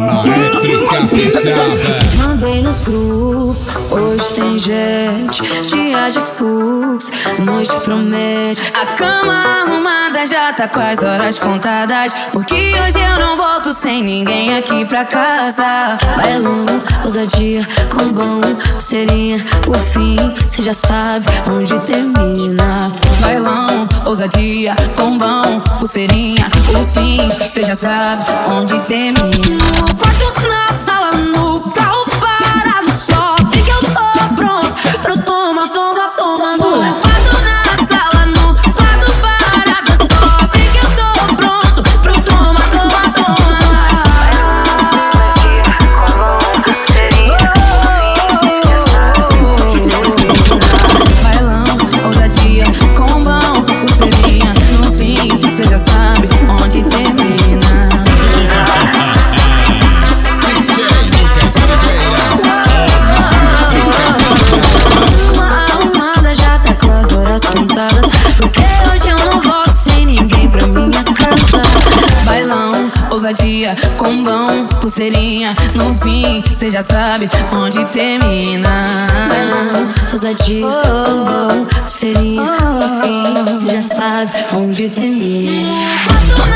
rapaziada. Mandei nos grupos, hoje tem gente, dia de fluxo, noite promete. A cama arrumada já tá com as horas contadas, porque hoje eu não volto sem ninguém aqui pra casa. Bailão, ousadia, combão, pulseirinha, por fim, cê já sabe onde termina. Bailão, ousadia, combão, pulseirinha, o fim, cê já sabe onde termina. No quarto, na sala, no carro combão, pulseirinha. No fim, cê já sabe onde termina. Ousadia, combão, pulseirinha. No fim, cê já sabe onde termina.